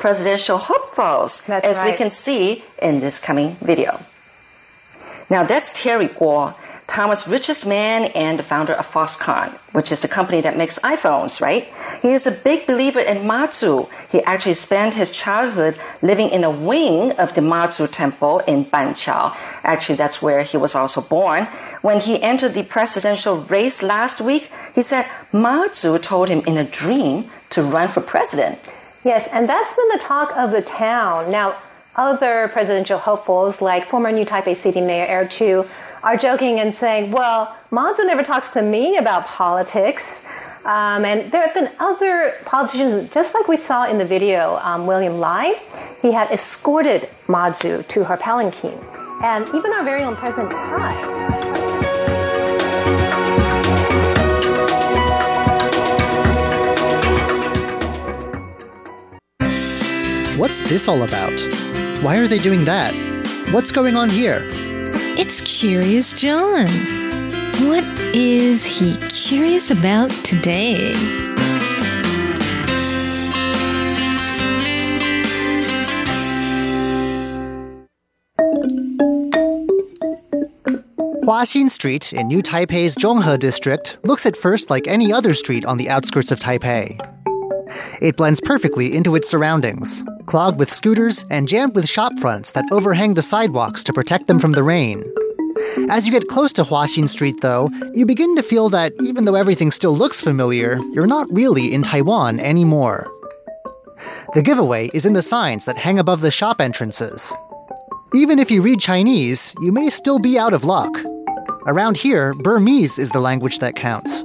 presidential hopefuls, That's as we can see in this coming video. Now that's Terry Gou, Taiwan's richest man and the founder of Foxconn, which is the company that makes iPhones, right? He is a big believer in Mazu. He actually spent his childhood living in a wing of the Mazu Temple in Banqiao. Actually, that's where he was also born. When he entered the presidential race last week, he said Mazu told him in a dream to run for president. Yes, and that's been the talk of the town. Now, other presidential hopefuls, like former New Taipei City Mayor Eric Chu, are joking and saying, well, Mazu never talks to me about politics. Um, and there have been other politicians, just like we saw in the video, um, William Lai, he had escorted Mazu to her palanquin. And even our very own President Tsai. What's this all about? Why are they doing that? What's going on here? It's Curious John. What is he curious about today? Huaxin Street in New Taipei's Zhonghe district looks at first like any other street on the outskirts of Taipei. It blends perfectly into its surroundings, clogged with scooters and jammed with shop fronts that overhang the sidewalks to protect them from the rain. As you get close to Huaxin Street, though, you begin to feel that even though everything still looks familiar, you're not really in Taiwan anymore. The giveaway is in the signs that hang above the shop entrances. Even if you read Chinese, you may still be out of luck. Around here, Burmese is the language that counts.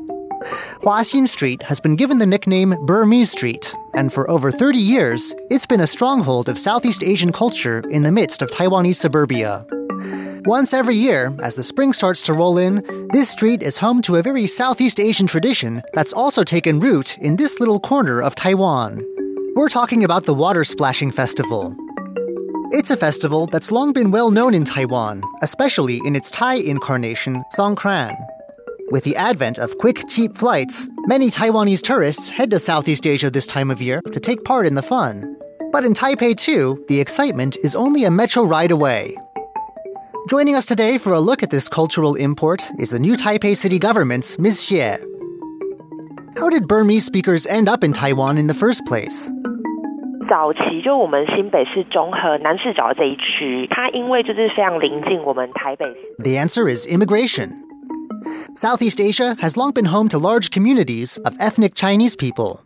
Huaxin Street has been given the nickname Burmese Street, and for over 30 years, it's been a stronghold of Southeast Asian culture in the midst of Taiwanese suburbia. Once every year, as the spring starts to roll in, this street is home to a very Southeast Asian tradition that's also taken root in this little corner of Taiwan. We're talking about the Water Splashing Festival. It's a festival that's long been well known in Taiwan, especially in its Thai incarnation, Songkran. With the advent of quick, cheap flights, many Taiwanese tourists head to Southeast Asia this time of year to take part in the fun. But in Taipei, too, the excitement is only a metro ride away. Joining us today for a look at this cultural import is the new Taipei city government's Ms. Xie. How did Burmese speakers end up in Taiwan in the first place? 早期就我们新北市中和南市角这一区，它因为就是非常临近我们台北市。 The answer is immigration. Southeast Asia has long been home to large communities of ethnic Chinese people.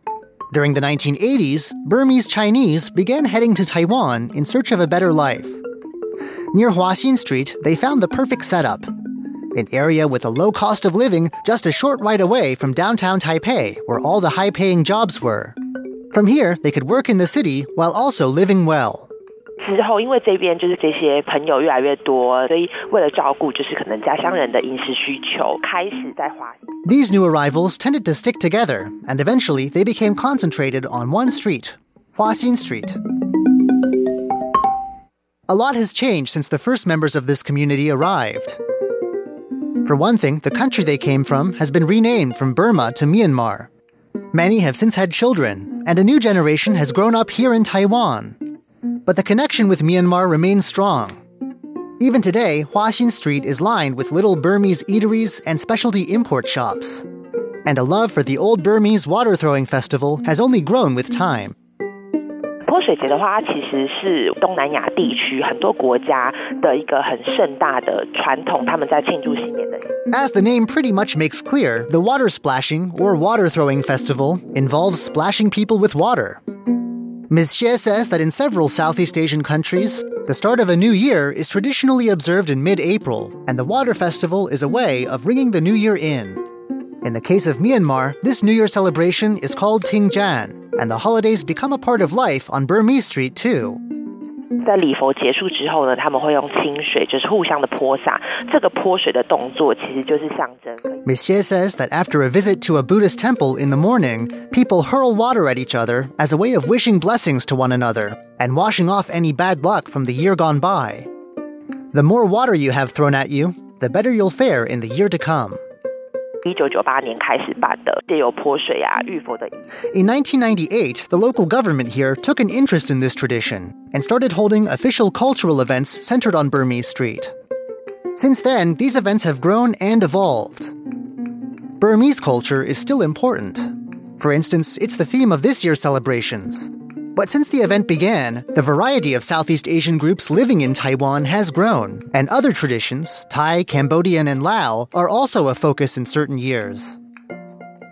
During the 1980s, Burmese Chinese began heading to Taiwan in search of a better life. Near Huaxin Street, they found the perfect setup an area with a low cost of living just a short ride away from downtown Taipei, where all the high paying jobs were. From here, they could work in the city while also living well. 之后，因为这边就是这些朋友越来越多，所以为了照顾就是可能家乡人的饮食需求，开始在华 These new arrivals tended to stick together, and eventually they became concentrated on one street, Huaxin Street. A lot has changed since the first members of this community arrived. For one thing, the country they came from has been renamed from Burma to Myanmar. Many have since had children, and a new generation has grown up here in Taiwan. But the connection with Myanmar remains strong. Even today, Huaxin Street is lined with little Burmese eateries and specialty import shops. And a love for the old Burmese water throwing festival has only grown with time. 泼水节的话，它其实是东南亚地区很多国家的一个很盛大的传统，他们在庆祝新年的。 As the name pretty much makes clear, the water splashing or water throwing festival involves splashing people with water. Ms. Xie says that in several Southeast Asian countries, the start of a new year is traditionally observed in mid April, and the water festival is a way of ringing the new year in. In the case of Myanmar, this New Year celebration is called Thingyan, and the holidays become a part of life on Burmese Street too. 在礼佛结束之后呢，他们会用清水，就是互相的泼洒。这个泼水的动作其实就是象征。Ms. Xie says that after a visit to a Buddhist temple in the morning, people hurl water at each other as a way of wishing blessings to one another and washing off any bad luck from the year gone by. The more water you have thrown at you, the better you'll fare in the year to come. 一九九八年开始办的，借由泼水啊、浴佛的仪式。 In 1998, the local government here took an interest in this tradition and started holding official cultural events centered on Burmese Street. Since then, these events have grown and evolved. Burmese culture is still important. For instance, it's the theme of this year's celebrations. but since the event began, the variety of Southeast Asian groups living in Taiwan has grown, and other traditions, Thai, Cambodian, and Lao, are also a focus in certain years.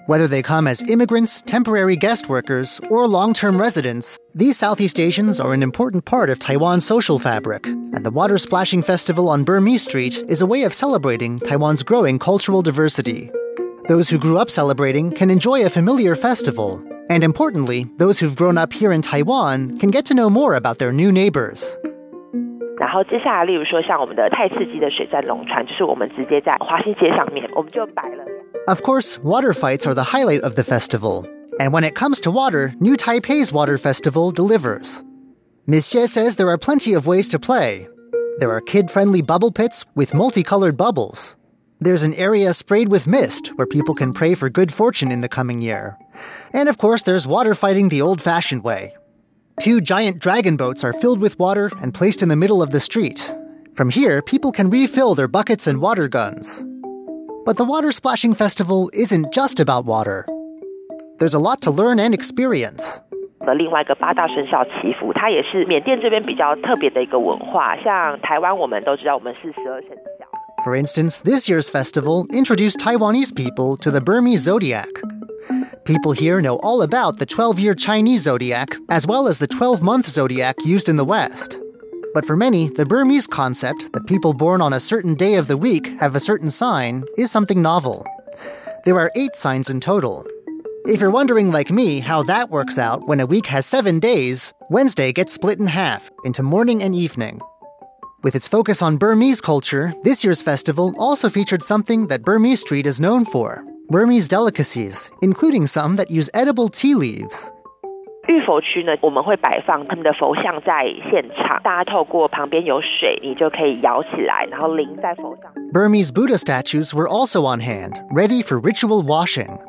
Whether they come as immigrants, temporary guest workers, or long term residents, these Southeast Asians are an important part of Taiwan's social fabric, and the Water Splashing Festival on Burmese Street is a way of celebrating Taiwan's growing cultural diversity. Those who grew up celebrating can enjoy a familiar festival, and importantly, those who've grown up here in Taiwan can get to know more about their new neighbors. 然后接下来，例如说像我们的太刺激的水战龙船，就是我们直接在华新街上面，我们就摆了。 Of course, water fights are the highlight of the festival. And when it comes to water, New Taipei's Water Festival delivers. Ms. Xie says there are plenty of ways to play. There are kid friendly bubble pits with multicolored bubbles. There's an area sprayed with mist where people can pray for good fortune in the coming year. And of course, there's water fighting the old fashioned way. Two giant dragon boats are filled with water and placed in the middle of the street. From here, people can refill their buckets and water guns. But the Water Splashing Festival isn't just about water. There's a lot to learn and experience. 的另外一个八大生肖祈福，它也是缅甸这边比较特别的一个文化。像台湾，我们都知道我们是十二生肖。 For instance, this year's festival introduced Taiwanese people to the Burmese zodiac. People here know all about the 12 year Chinese zodiac, as well as the 12 month zodiac used in the West. But for many, the Burmese concept that people born on a certain day of the week have a certain sign is something novel. There are eight signs in total. If you're wondering, like me, how that works out when a week has seven days, Wednesday gets split in half into morning and evening. With its focus on Burmese culture, this year's festival also featured something that Burmese Street is known for Burmese delicacies, including some that use edible tea leaves. 玉佛区呢，我们会摆放他们的佛像在现场，大家透过旁边有水，你就可以摇起来，然后淋在佛像。Burmese Buddha statues were also on hand, ready for ritual washing.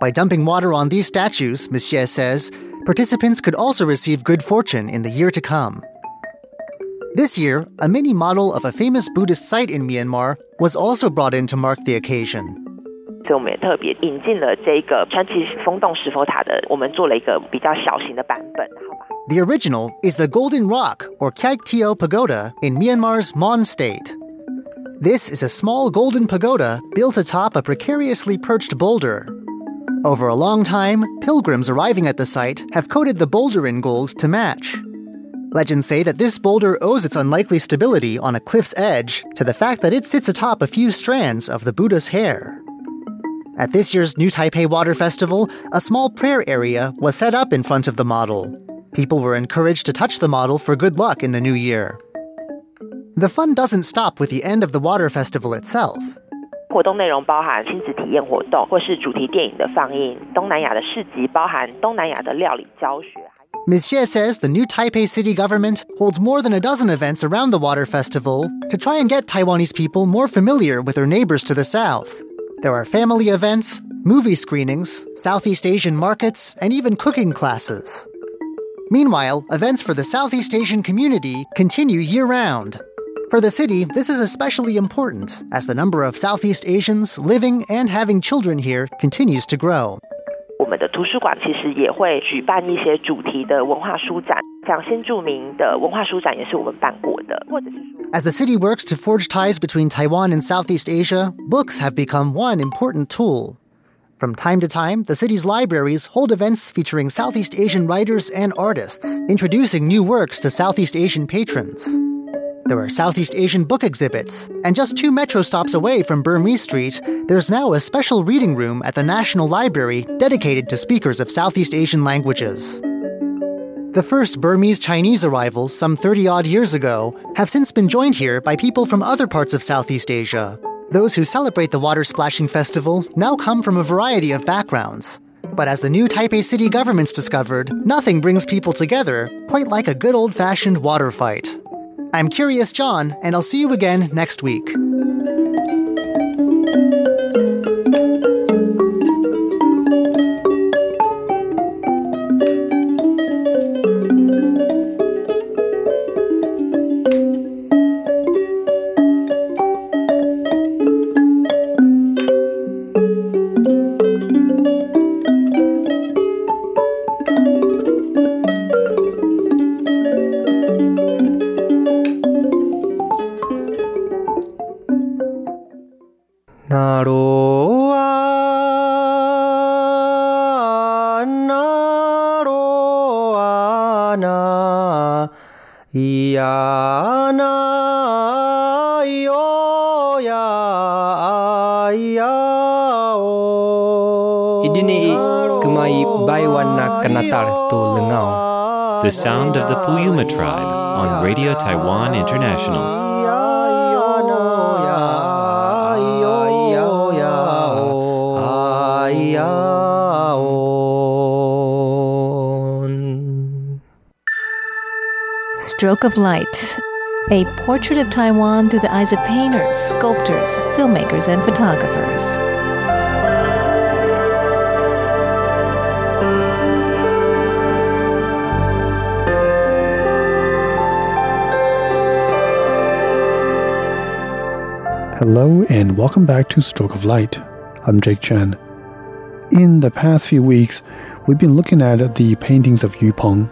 By dumping water on these statues, Ms. Xie says, participants could also receive good fortune in the year to come. This year, a mini model of a famous Buddhist site in Myanmar was also brought in to mark the occasion. 所以我们也特别引进了这个川崎风洞石佛塔的，我们做了一个比较小型的版本，好吧？ The original is the Golden Rock, or Kyaik Tio Pagoda, in Myanmar's Mon State. This is a small golden pagoda built atop a precariously perched boulder. Over a long time, pilgrims arriving at the site have coated the boulder in gold to match. Legends say that this boulder owes its unlikely stability on a cliff's edge to the fact that it sits atop a few strands of the Buddha's hair. At this year's New Taipei Water Festival, a small prayer area was set up in front of the model. People were encouraged to touch the model for good luck in the new year. The fun doesn't stop with the end of the water festival itself. 活动内容包含亲子体验活动，或是主题电影的放映。东南亚的市集包含东南亚的料理教学。 Ms. Xie says the new Taipei city government holds more than a dozen events around the water festival to try and get Taiwanese people more familiar with their neighbors to the south. There are family events, movie screenings, Southeast Asian markets, and even cooking classes. Meanwhile, events for the Southeast Asian community continue year round. For the city, this is especially important as the number of Southeast Asians living and having children here continues to grow. 我们的图书馆其实也会举办一些主题的文化书展，像新着名的文化书展也是我们办过的，或者是说 As the city works to forge ties between Taiwan and Southeast Asia, books have become one important tool. From time to time, the city's libraries hold events featuring Southeast Asian writers and artists, introducing new works to Southeast Asian patrons. There are Southeast Asian book exhibits, and just two metro stops away from Burmese Street, there's now a special reading room at the National Library dedicated to speakers of Southeast Asian languages. The first Burmese Chinese arrivals, some 30 odd years ago, have since been joined here by people from other parts of Southeast Asia. Those who celebrate the Water Splashing Festival now come from a variety of backgrounds. But as the new Taipei city government's discovered, nothing brings people together quite like a good old fashioned water fight. I'm Curious John, and I'll see you again next week. Stroke of Light, a portrait of Taiwan through the eyes of painters, sculptors, filmmakers, and photographers. Hello and welcome back to Stroke of Light. I'm Jake Chen. In the past few weeks, we've been looking at the paintings of Yu Peng,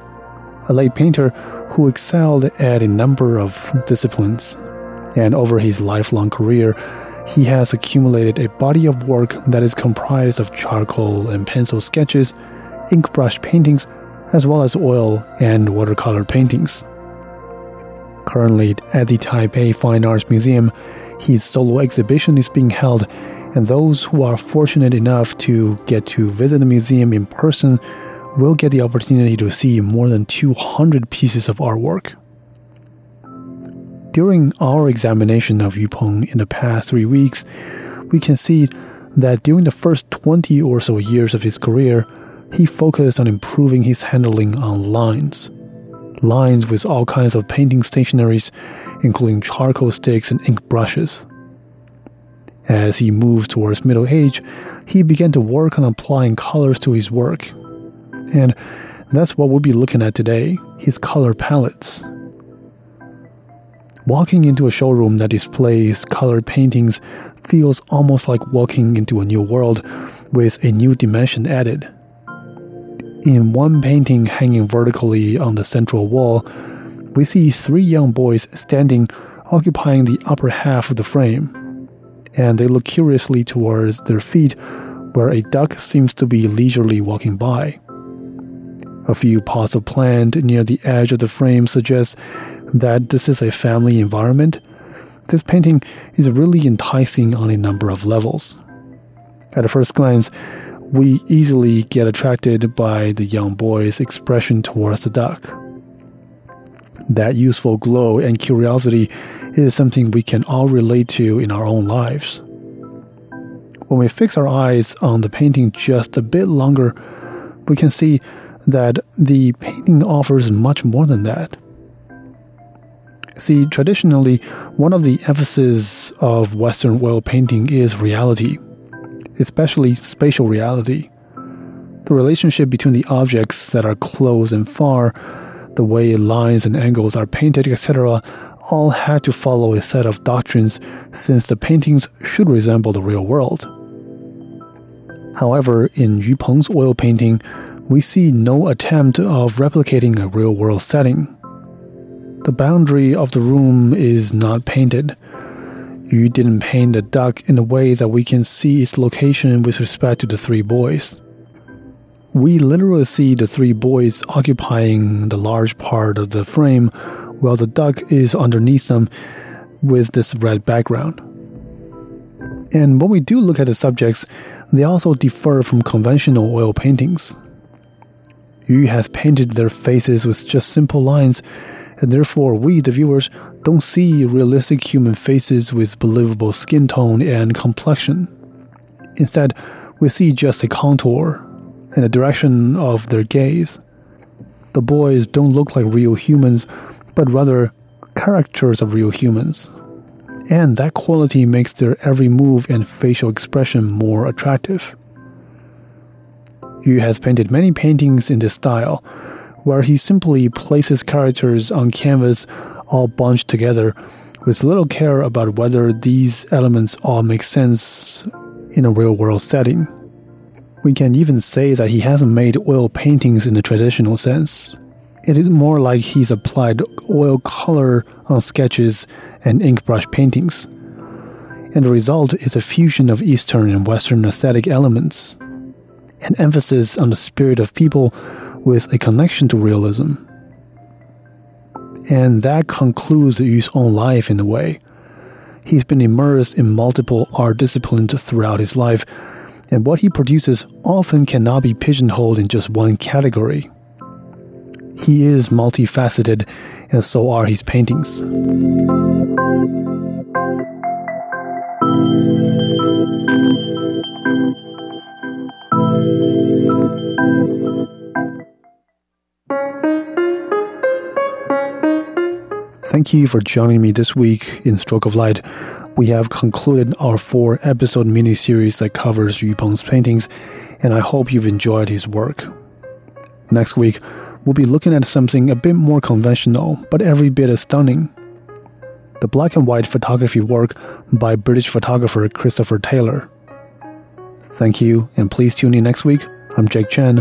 a late painter who excelled at a number of disciplines. And over his lifelong career, he has accumulated a body of work that is comprised of charcoal and pencil sketches, ink brush paintings, as well as oil and watercolor paintings. Currently, at the Taipei Fine Arts Museum, his solo exhibition is being held, and those who are fortunate enough to get to visit the museum in person will get the opportunity to see more than 200 pieces of artwork. During our examination of Yu Peng in the past three weeks, we can see that during the first 20 or so years of his career, he focused on improving his handling on lines lines with all kinds of painting stationaries, including charcoal sticks and ink brushes. As he moved towards middle age, he began to work on applying colors to his work. And that's what we'll be looking at today his color palettes. Walking into a showroom that displays colored paintings feels almost like walking into a new world with a new dimension added. In one painting hanging vertically on the central wall, we see three young boys standing, occupying the upper half of the frame. And they look curiously towards their feet, where a duck seems to be leisurely walking by. A few pots of plant near the edge of the frame suggest that this is a family environment. This painting is really enticing on a number of levels. At a first glance, we easily get attracted by the young boy's expression towards the duck. That useful glow and curiosity is something we can all relate to in our own lives. When we fix our eyes on the painting just a bit longer, we can see that the painting offers much more than that. See, traditionally, one of the emphases of Western oil painting is reality especially spatial reality. The relationship between the objects that are close and far, the way lines and angles are painted, etc., all had to follow a set of doctrines since the paintings should resemble the real world. However, in Yu Peng's oil painting, we see no attempt of replicating a real world setting. The boundary of the room is not painted, Yu didn't paint the duck in a way that we can see its location with respect to the three boys. We literally see the three boys occupying the large part of the frame while the duck is underneath them with this red background. And when we do look at the subjects, they also differ from conventional oil paintings. Yu has painted their faces with just simple lines and therefore we, the viewers, don't see realistic human faces with believable skin tone and complexion. Instead, we see just a contour and the direction of their gaze. The boys don't look like real humans, but rather characters of real humans. And that quality makes their every move and facial expression more attractive. Yu has painted many paintings in this style, where he simply places characters on canvas all bunched together with little care about whether these elements all make sense in a real world setting. We can even say that he hasn't made oil paintings in the traditional sense. It is more like he's applied oil color on sketches and ink brush paintings. And the result is a fusion of Eastern and Western aesthetic elements, an emphasis on the spirit of people with a connection to realism, And that concludes Yu's own life in a way. He's been immersed in multiple art disciplines throughout his life, and what he produces often cannot be pigeonholed in just one category. He is multifaceted, and so are his paintings. Thank you for joining me this week in Stroke of Light. We have concluded our four episode mini series that covers Yu Peng's paintings, and I hope you've enjoyed his work. Next week, we'll be looking at something a bit more conventional, but every bit as stunning the black and white photography work by British photographer Christopher Taylor. Thank you, and please tune in next week. I'm Jake Chen.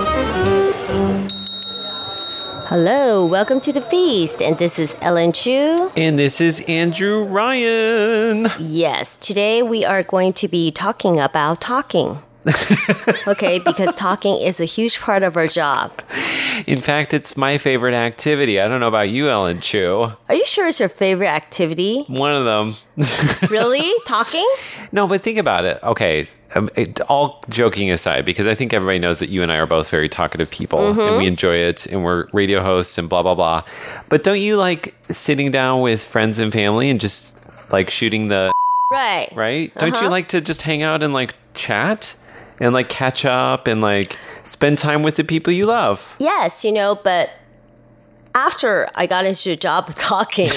Hello, welcome to the feast, and this is Ellen Chu. And this is Andrew Ryan. Yes, today we are going to be talking about talking. Okay, because talking is a huge part of our job. In fact, it's my favorite activity. I don't know about you, Ellen Chu. Are you sure it's your favorite activity? One of them. Really? talking? No, but think about it. Okay, um, it, all joking aside, because I think everybody knows that you and I are both very talkative people and we enjoy it and we're radio hosts and blah, blah, blah. But don't you like sitting down with friends and family and just like shooting the Right. right? Don't you Uh-huh. like to just hang out and like chat and like catch up and like spend time with the people you love? Yes, you know, but after I got into the job of talking,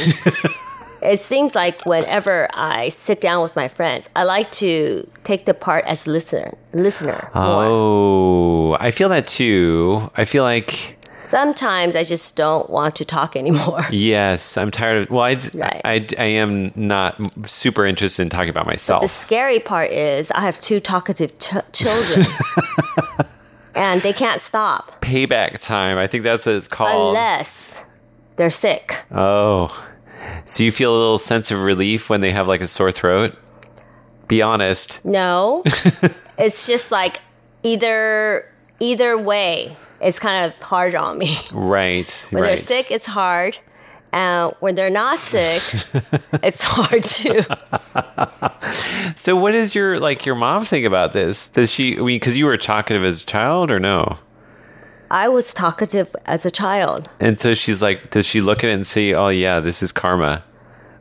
it seems like whenever I sit down with my friends, I like to take the part as listener, listener more. Oh, I feel that too. I feel like Sometimes I just don't want to talk anymore. yes, I'm tired of. Well, I, Right. I, I am not super interested in talking about myself. The scary part is I have two talkative ch- children. and they can't stop Payback time. I think that's what it's called. unless they're sick. Oh, so you feel a little sense of relief when they have like a sore throat? Be honest. No. it's just like either either way, it's kind of hard on me. Right. When right. they're sick, it's hard. And when they're not sick, it's hard too. So, what does your like your mom think about this? Does she? I mean, because you were talkative as a child, or no? I was talkative as a child. And so she's like, does she look at it and say, "Oh yeah, this is karma"?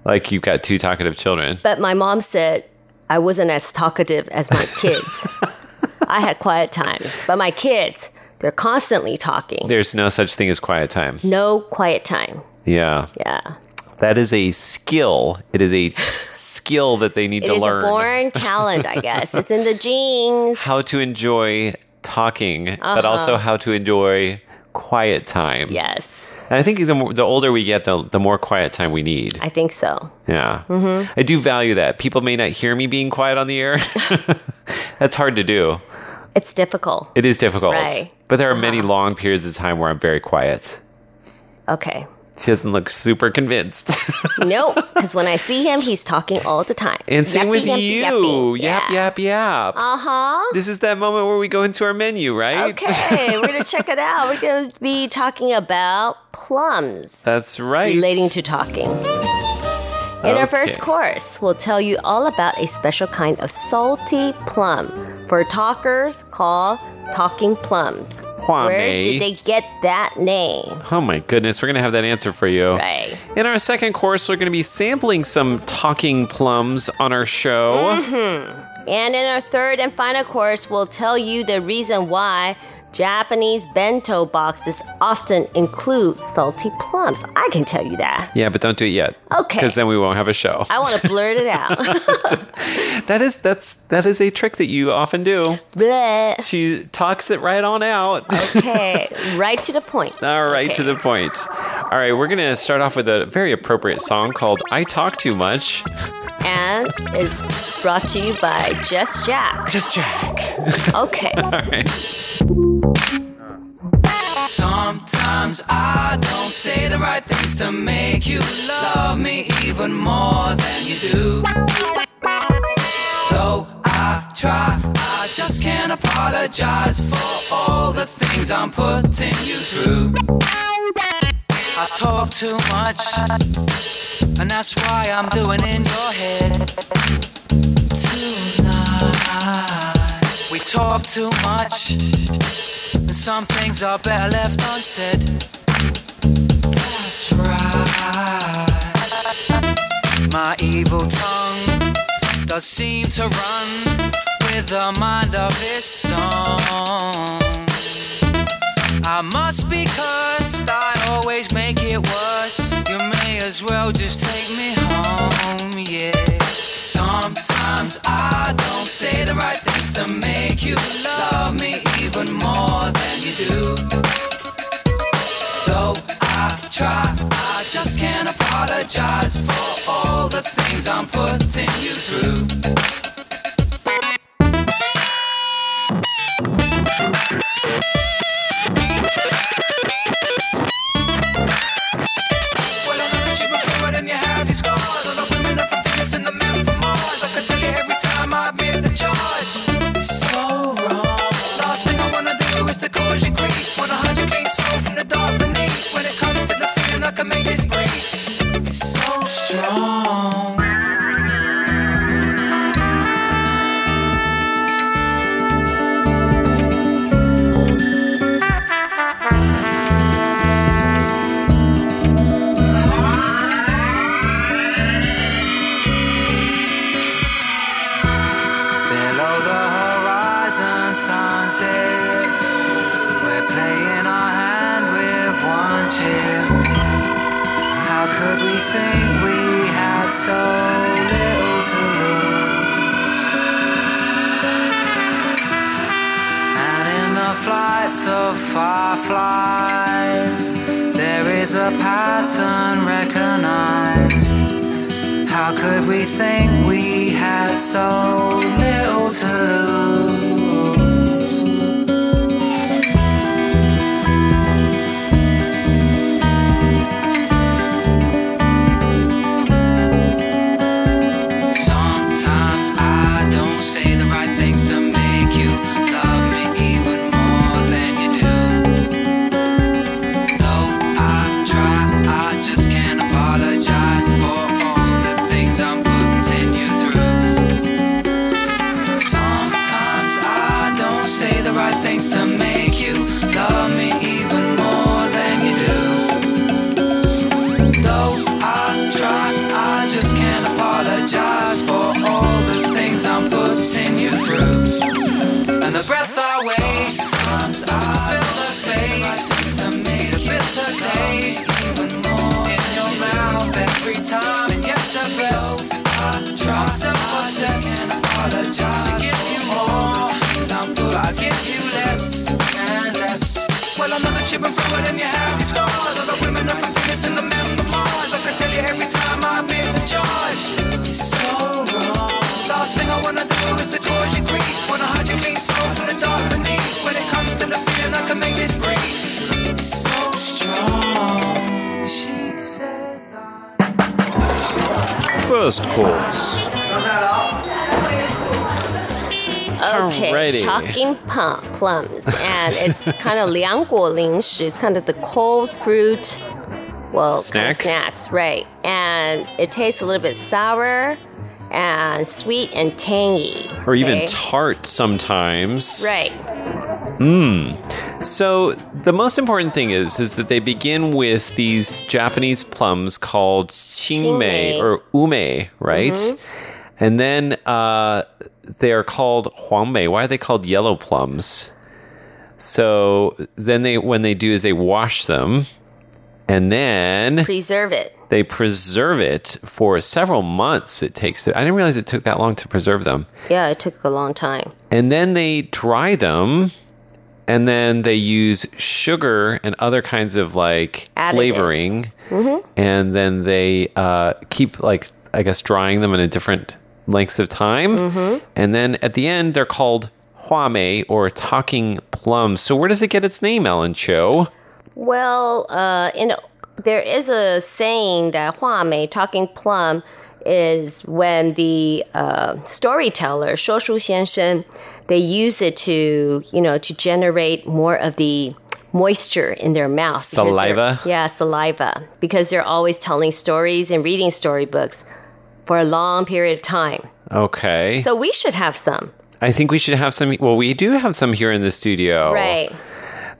Like you've got two talkative children. But my mom said I wasn't as talkative as my kids. I had quiet times. But my kids, they're constantly talking. There's no such thing as quiet time. No quiet time. Yeah, Yeah. that is a skill. It is a skill that they need It to learn. a born talent, I guess. It's in the genes. how to enjoy talking, but Uh-huh. also how to enjoy quiet time. Yes. And I think the the older we get, the the more quiet time we need. I think so. Yeah. Mm-hmm. I do value that. People may not hear me being quiet on the air. That's hard to do. It's difficult. It is difficult. Right. Uh-huh. But there are many long periods of time where I'm very quiet. Okay. She doesn't look super convinced. Nope. Because when I see him, he's talking all the time. and same Yappy, with yappy, you. yappy. Yap, Yeah. yap, yap. Uh huh. This is that moment where we go into our menu, right? Okay, we're gonna check it out. We're gonna be talking about plums That's right. relating to talking. In our first course, we'll tell you all about a special kind of salty plum for talkers called talking plums. Hua Where did they get that name? Oh my goodness, we're going to have that answer for you. Right. In our second course, we're going to be sampling some talking plums on our show. Mm-hmm. And in our third and final course, we'll tell you the reason why Japanese bento boxes often include salty plums. I can tell you that. Yeah, but don't do it yet. Okay. Because then we won't have a show. I want to blurt it out. that is that's that is a trick that you often do. Bleh. She talks it right on out. Okay, right to the point. All right, Okay. to the point. All right, we're gonna start off with a very appropriate song called "I Talk Too Much." And it's brought to you by Just Jack. Just Jack. Okay. All right. Sometimes I don't say the right things to make you love me even more than you do. Though I try, I just can't apologize for all the things I'm putting you through. I talk too much, and that's why I'm doing in your head tonight. We talk too much, and some things are better left unsaid. That's right. My evil tongue does seem to run with the mind of this song. I must be cursed, I always make it worse. You may as well just take me home, yeah. Sometimes I don't say the right things to make you love me even more than you do. Though I try, I just can't apologize for all the things I'm putting you through. I can make this flights of fireflies, there is a pattern recognized. How could we think we had so little to lose? first course. Okay, Alrighty. talking plum, plums, and it's kind of liangguo lingshi. It's kind of the cold fruit, well, Snack? kind of snacks, right? And it tastes a little bit sour and sweet and tangy, or even tart sometimes. right? Mmm. So the most important thing is is that they begin with these Japanese plums called qingmei or ume, right? Mhm. And then uh, they are called huangmei. Why are they called yellow plums? So then they when they do is they wash them and then Preserve it. they preserve it for several months it takes to, I didn't realize it took that long to preserve them. Yeah, it took a long time. And then they dry them and then they use sugar and other kinds of like Additives. flavoring Mm-hmm. and then they uh, keep like I guess drying them in a different lengths of time. Mm-hmm. And then at the end they're called huamei or talking plums. So where does it get its name, Ellen Chu? Well, uh, in there is a saying that Hua Mei, talking plum, is when the uh, storyteller Shuo Shu Xianshen they use it to you know to generate more of the moisture in their mouth saliva yeah saliva because they're always telling stories and reading storybooks for a long period of time okay so we should have some I think we should have some. Well, we do have some here in the studio. Right.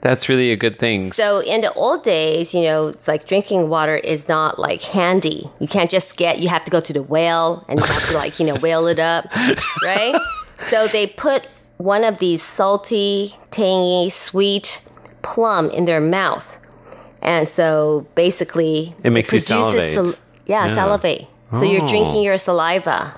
That's really a good thing. So in the old days, you know, it's like drinking water is not like handy. You can't just get, you have to go to the well and you have to like, you know, whale it up, right? So they put one of these salty, tangy, sweet plum in their mouth. And so basically, It makes you produces salivate. yeah, Yeah. salivate. So you're Oh. drinking your saliva.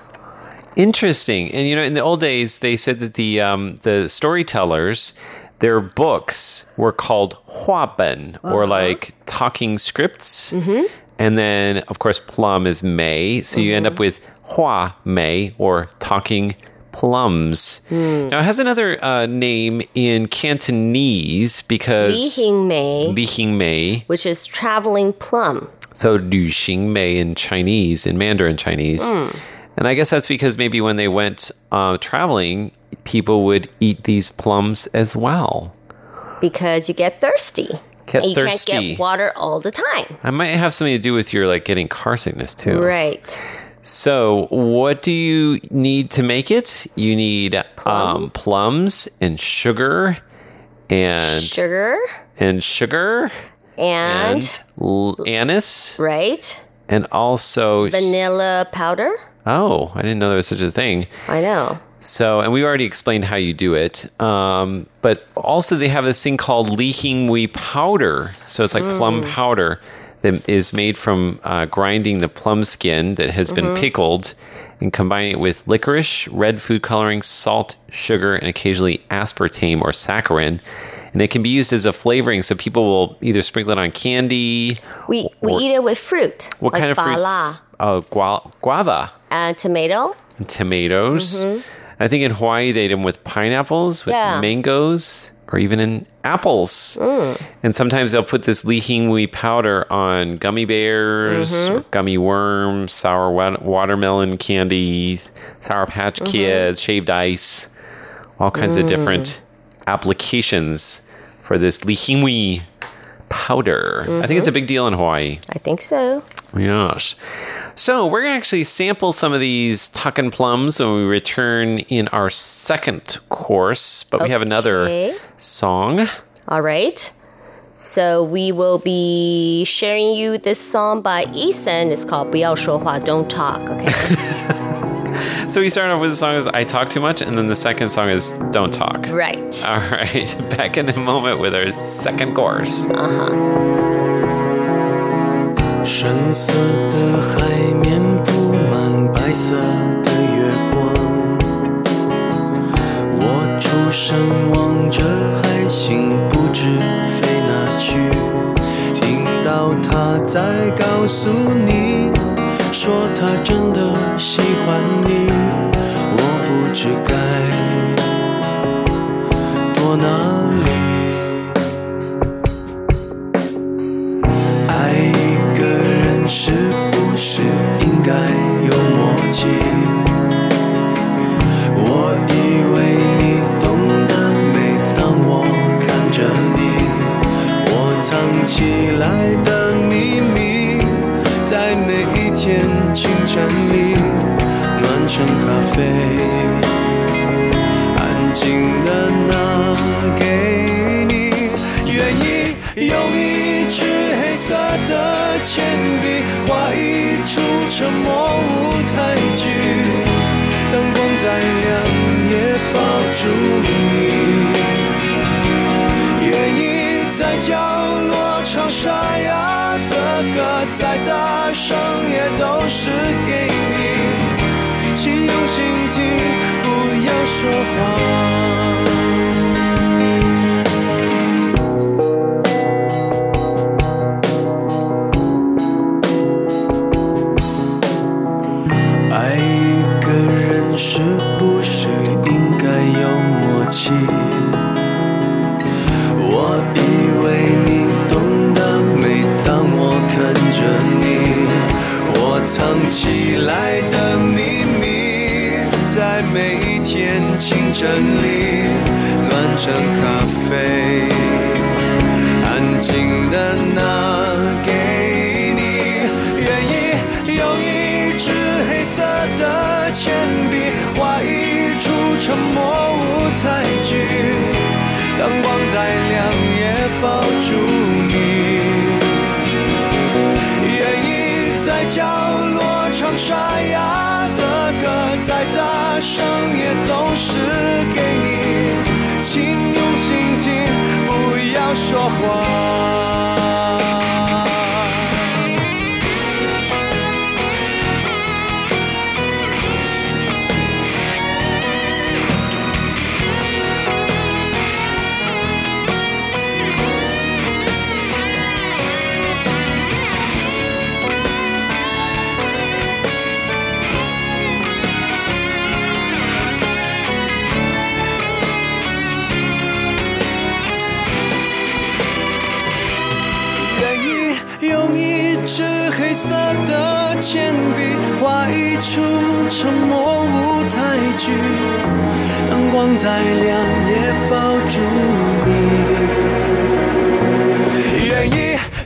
Interesting. And you know, in the old days, they said that the um, the storytellers, their books were called huaben or like talking scripts. Mm-hmm. And then, of course, plum is May, so you end up with hua Mei or talking plums. Hmm. Now, it has another uh, name in Cantonese because Li Hing Mei, Li Hing Mei. which is traveling plum. So Liu Xing Mei in Chinese, in Mandarin Chinese. Mm. And I guess that's because maybe when they went uh, traveling, people would eat these plums as well. because you get thirsty. Get and you thirsty. can't get water all the time. I might have something to do with your like getting car sickness too. Right. So, what do you need to make it? You need um, plums and sugar and Sugar and sugar and, and l- anise right and also vanilla powder. Oh, I didn't know there was such a thing. I know. So, and we already explained how you do it. Um, but also, they have this thing called Li Hing Mei powder. So, it's like plum Mm. powder that is made from uh, grinding the plum skin that has been Mhm. pickled and combining it with licorice, red food coloring, salt, sugar, and occasionally aspartame or saccharin. And it can be used as a flavoring, so people will either sprinkle it on candy. We we Or- eat it with fruit. What like kind of fruits? Oh, gua- guava. and tomato. and tomatoes. Mhm. I think in Hawaii they eat them with pineapples, with Yeah. mangoes, or even in apples. Mm. And sometimes they'll put this li hing mei powder on gummy bears, Mhm. or gummy worms, sour wa- watermelon candies, sour patch Mhm. kids, shaved ice, all kinds of Mm. different applications for this li powder. Mm-hmm. I think it's a mm-hmm. big deal in Hawaii. I think so. Yes. So we're going to actually sample some of these talking plums when we return in our second course, but okay. we have another song. All right. So we will be sharing you this song by Eason. It's called 不要说话, Don't Talk. Okay. So we start off with the song is I Talk Too Much, and then the second song is Don't Talk. Right. All right. Back in a moment with our second course. Uh-huh. 深色的海面布满白色的月光，我出神望着海星不知飞哪去，听到他在告诉你，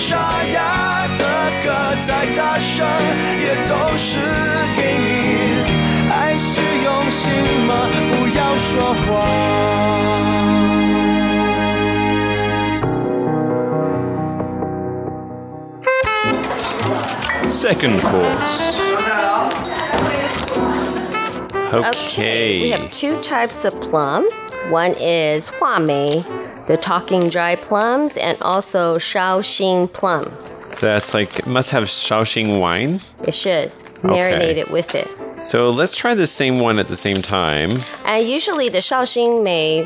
沙哑的歌，再大声也都是给你。爱是用心吗？不要说谎。 Second course. Okay, we have two types of plum. One is huamei, the talking dry plums, and also shaoxing plum. So that's like, it must have Shaoxing wine. It should marinate it with it. So let's try the same one at the same time. And usually the shaoxing mei,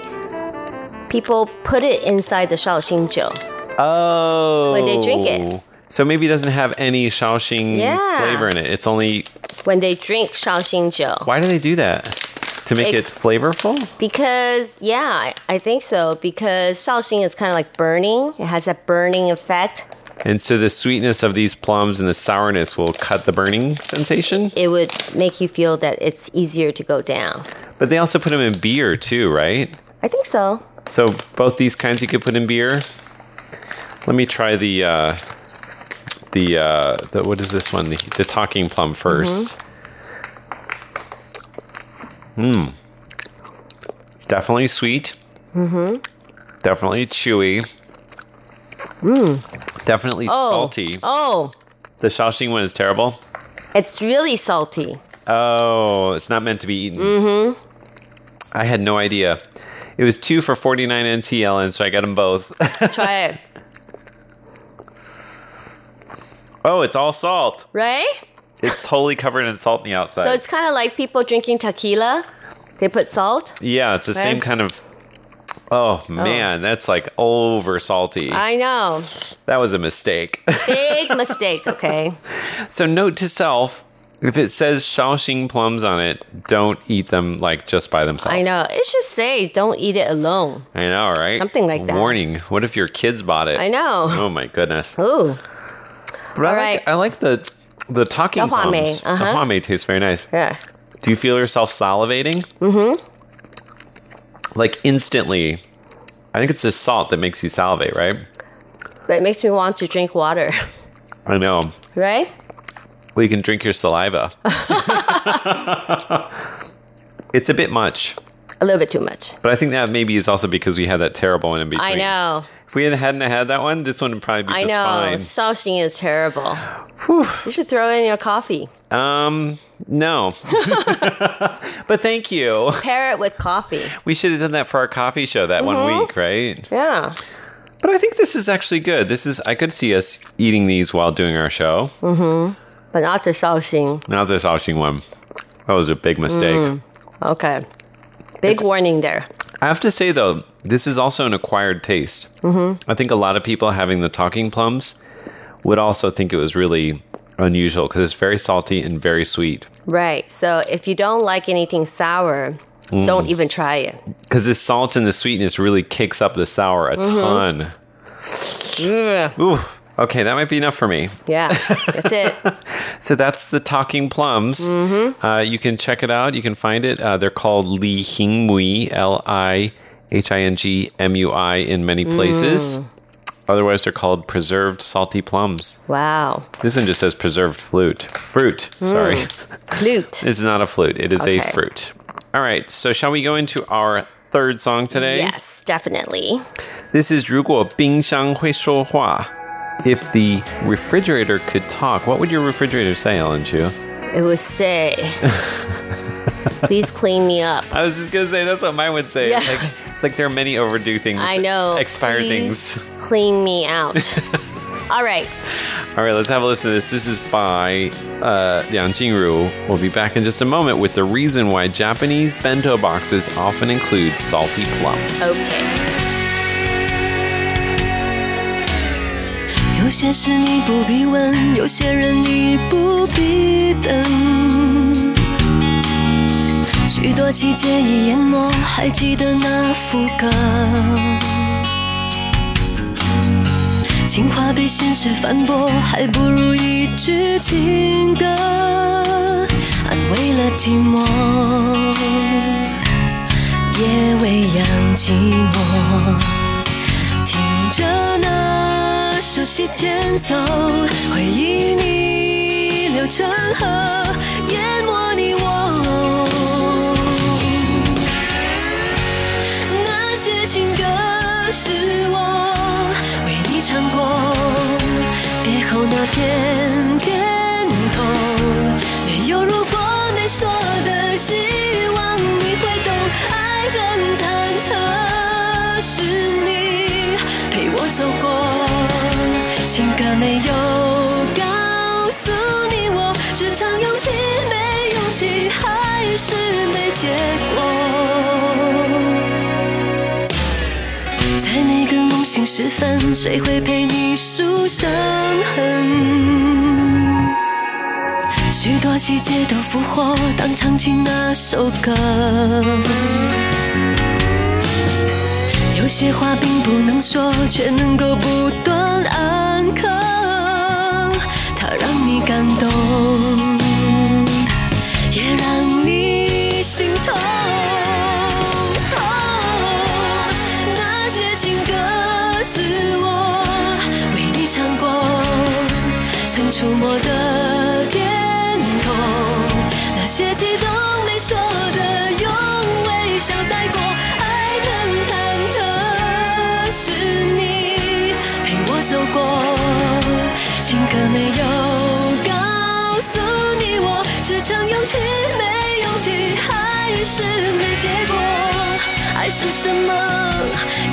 people put it inside the shaoxing jiu. Oh. When they drink it. So maybe it doesn't have any Shaoxing Yeah. flavor in it. It's only. When they drink shaoxing jiu. Why do they do that? To make It- it, flavorful? Because, yeah, I, I think so. Because shaoxing is kind of like burning. It has that burning effect. And so the sweetness of these plums and the sourness will cut the burning sensation. It would make you feel that it's easier to go down. But they also put them in beer too, right? I think so. So both these kinds you could put in beer. Let me try the uh, the uh, the what is this one? The, the talking plum 1st Hmm. Definitely sweet. Mm-hmm. Definitely chewy. Mm. Definitely Oh. salty. Oh, The Shaoxing one is terrible. it's really salty. Oh, it's not meant to be eaten. Mm-hmm. I had no idea. It was two for 49 NT, Ellen, so I got them both. Try it. oh, it's all salt. Right? It's totally covered in salt on the outside. So it's kind of like people drinking tequila. They put salt. yeah, it's the same kind of. Oh, oh man, that's like over salty. I know. that was a mistake. Big mistake, okay? so note to self: If it says Shaoxing plums on it, don't eat them like just by themselves. I know. It should say don't eat it alone. I know, right? Something like that. Warning. What if your kids bought it? I know. Oh my goodness. Ooh. But I All like right. I like the the talking The plums. uh-huh. The tastes very nice. Yeah. Do you feel yourself salivating? Mm-hmm. Like instantly. I think it's the salt that makes you salivate, right? But it makes me want to drink water. I know. Right? Well, you can drink your saliva. it's a bit much, A little bit too much. but I think that maybe is also because we had that terrible one in between. I know. If we hadn't hadn't that one, this one would probably be I just know. fine. Is terrible. You should throw in your coffee. Um, no. but thank you. Pair it with coffee. We should have done that for our coffee show that one Mhm. week, right? Yeah. But I think this is actually good. This is I could see us eating these while doing our show. Mm-hmm. But not the Shaoxing. Not this Shaoxing one. That was a big mistake. Mm. Okay. Big warning there. I have to say though, this is also an acquired taste. Mm-hmm. I think a lot of people having the talking plums would also think it was really unusual because it's very salty and very sweet. Right. So if you don't like anything sour, Mm. don't even try it. Because the salt and the sweetness really kicks up the sour a Mhm. ton. Ooh, okay, that might be enough for me. Yeah, that's it. So that's the Talking Plums. Mm-hmm. Uh, you can check it out. You can find it. Uh, they're called Li Hing Mui, L I H I N G M U I in many places. Mm. Otherwise, they're called preserved salty plums. Wow. This one just says preserved flute. Fruit. Mm. Sorry. Flute. it's not a flute, it is okay. a fruit. All right. So, shall we go into our third song today? Yes, definitely. This is 如果冰箱会说话. If the refrigerator could talk, what would your refrigerator say, Ellen Chu? It would say. please clean me up. I was just gonna say that's what mine would say. It's Yeah. like it's like there are many overdue things. I know. Expired Please things. Clean me out. All right. All right, let's have a listen to this. This is by uh, Liang Jingru. We'll be back in just a moment with the reason why Japanese bento boxes often include salty plums. Okay. 有些事你不必问，有些人你不必等。 许多细节已淹没，还记得那副歌。情话被现实反驳，还不如一句情歌，安慰了寂寞，也喂养寂寞。听着那熟悉前奏，回忆你流成河，淹没你我。那些情歌是我为你唱过，别后那片天空，没有如果没说的，希望你会懂。爱很忐忑，是你陪我走过，情歌没有告诉你我，只唱勇气没勇气，还是没结果。醒时分，谁会陪你数伤痕？许多细节都复活，当唱起那首歌。有些话并不能说，却能够不断安可，它让你感动，的天空，那些激动没说的，用微笑带过。爱很忐忑，是你陪我走过，情歌没有告诉你我，只唱勇气没勇气，还是没结果。爱是什么？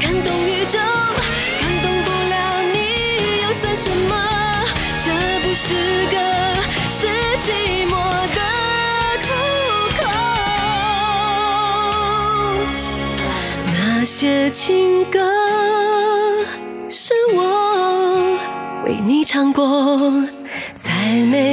感动宇宙，感动不了你，又算什么？是个是寂寞的出口。那些情歌是我为你唱过，再没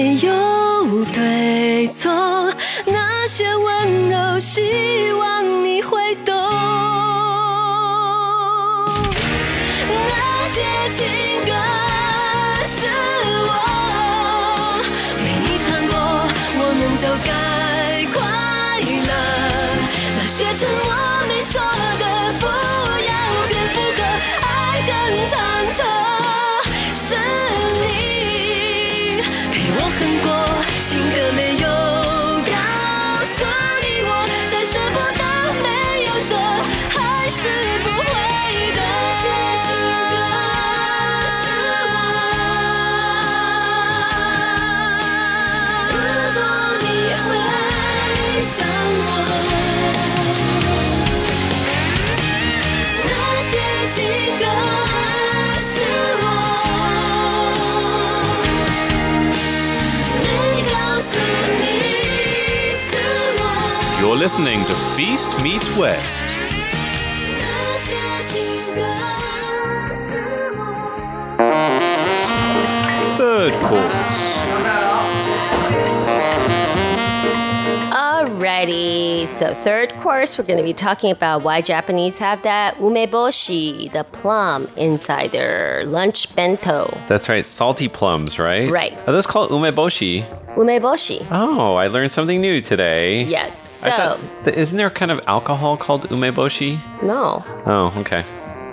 都该快乐。那些承 listening to Feast Meets West. Alrighty, so third course, we're going to be talking about why Japanese have that umeboshi, the plum, inside their lunch bento. That's right, salty plums, right? Right. Are those called umeboshi? Umeboshi. Oh, I learned something new today. Yes. So, thought, isn't there kind of alcohol called umeboshi? no. Oh, okay.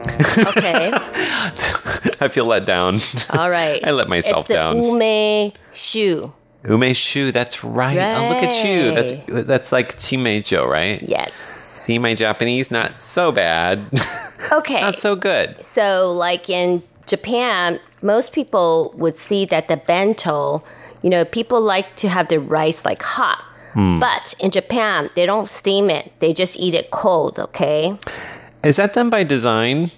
Okay. I feel let down. All right. I let myself it's the down. umeshu. Umeshu, that's right. Oh, look at you. That's that's like chimejo, right? Yes. See, my Japanese not so bad. Okay. not so good. So, like in Japan, most people would see that the bento, you know, people like to have the rice like hot. Hmm. But in Japan, they don't steam it. They just eat it cold, okay? Is that done by design?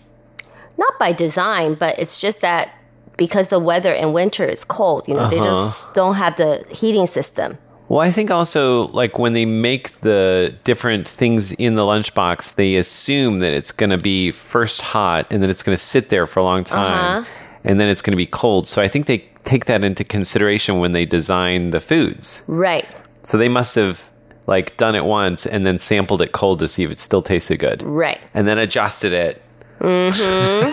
Not by design, but it's just that because the weather in winter is cold, you know, they Uh-huh. just don't have the heating system. Well, I think also like when they make the different things in the lunchbox, they assume that it's going to be first hot and then it's going to sit there for a long time Uh-huh. and then it's going to be cold. So I think they take that into consideration when they design the foods. Right. So they must have like done it once and then sampled it cold to see if it still tasted good. Right. And then adjusted it. Hmm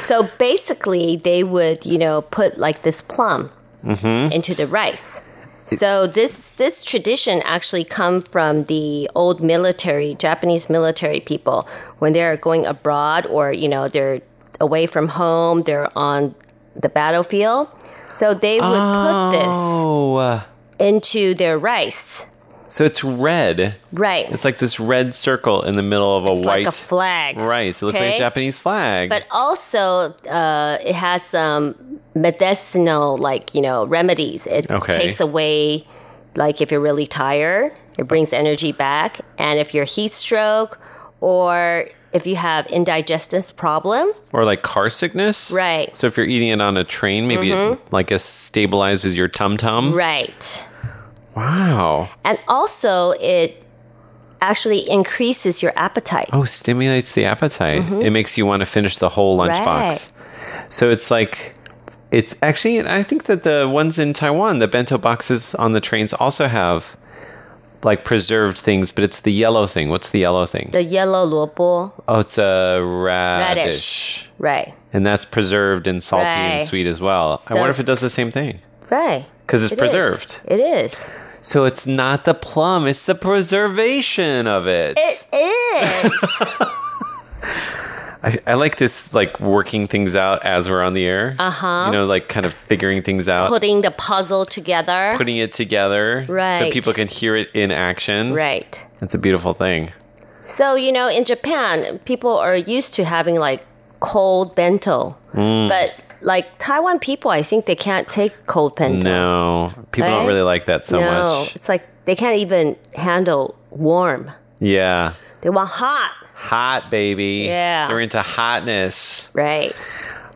so basically, they would, you know, put like this plum Mhm. into the rice. So this this tradition actually come from the old military Japanese military people when they're going abroad or you know they're away from home, they're on the battlefield. So they would put this Oh. into their rice. So it's red. Right. It's like this red circle in the middle of a It's white like a flag. rice. It looks like a Japanese flag. But also, uh, it has some medicinal, like, you know, remedies. It Okay. takes away, like, if you're really tired, it brings energy back. And if you're heat stroke or if you have indigestion problem, or like car sickness. Right. So if you're eating it on a train, maybe Mhm. it like a stabilizes your tum tum. right. Wow. And also, it actually increases your appetite. Oh, stimulates the appetite. Mhm. It makes you want to finish the whole lunchbox. Right. So it's like it's actually I think that the ones in Taiwan, the bento boxes on the trains also have like preserved things, but it's the yellow thing. What's the yellow thing? The yellow luobo, Oh, it's a radish. radish. Right. And that's preserved and salty and sweet as well. I wonder if it does the same thing. Right. 'Cause it's It is. preserved. It is. So it's not the plum, it's the preservation of it. It is. I, I like this, like working things out as we're on the air. Uh-huh. You know, like kind of figuring things out, Putting the puzzle together. putting it together, right? so people can hear it in action. Right. It's a beautiful thing. So, you know, in Japan, people are used to having like cold bento. Mm. But like Taiwan people, I think they can't take cold bento. No, people don't really like that so no, much. it's like they can't even handle warm. Yeah, They want hot. hot baby. Yeah. they're into hotness. Right.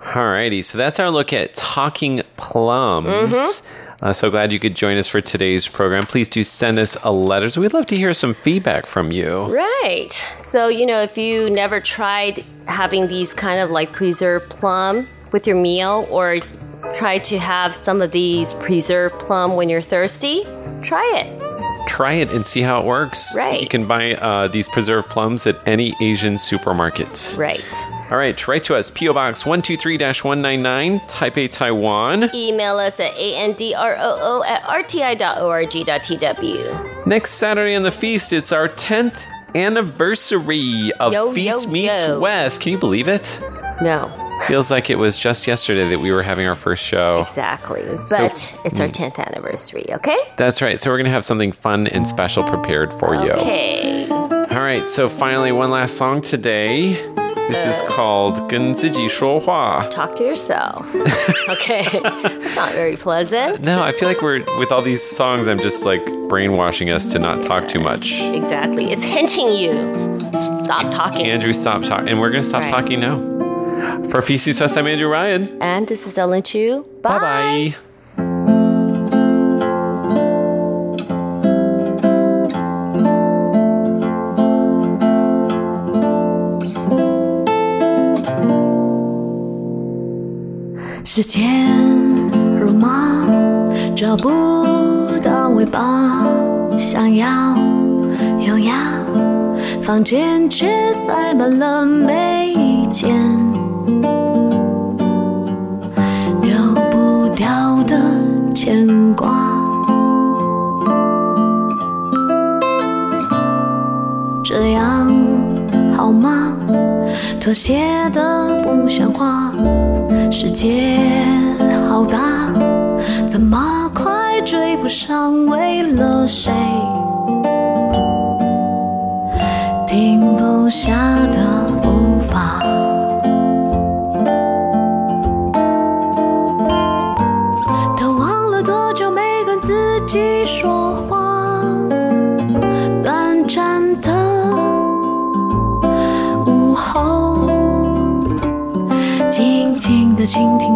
Alrighty, so that's our look at talking plums. Mhm. Uh, so glad you could join us for today's program. Please do send us a letter. So we'd love to hear some feedback from you. Right. So, you know, if you never tried having these kind of like preserved plum with your meal or try to have some of these preserved plum when you're thirsty, try it. Try it and see how it works. Right. You can buy uh, these preserved plums at any Asian supermarkets. Right. All right, write to us. P.O. Box 123 199, Taipei, Taiwan. Email us at androo at rti.org.tw. Next Saturday on the feast, it's our 10th anniversary of Yo, Feast yo, Meets yo. West. Can you believe it? No. Feels like it was just yesterday that we were having our first show. Exactly. So- But it's our 10th anniversary, okay? That's right. So we're going to have something fun and special prepared for you. Okay. All right. So finally, one last song today. This is called 跟自己说话. Talk to yourself. Okay. That's not very pleasant. No, I feel like we're with all these songs. I'm just like brainwashing us to not talk too much. Exactly. It's hinting you. Stop talking. Andrew, stop talking, and we're gonna stop Right. talking now. For Feast Meets West, I'm Andrew Ryan. And this is Ellen Chu. Bye bye. bye. 时间如马，找不到尾巴，想要优雅，房间却塞满了每一件 妥协的不像话。世界好大，怎么快追不上？为了谁？停不下的倾听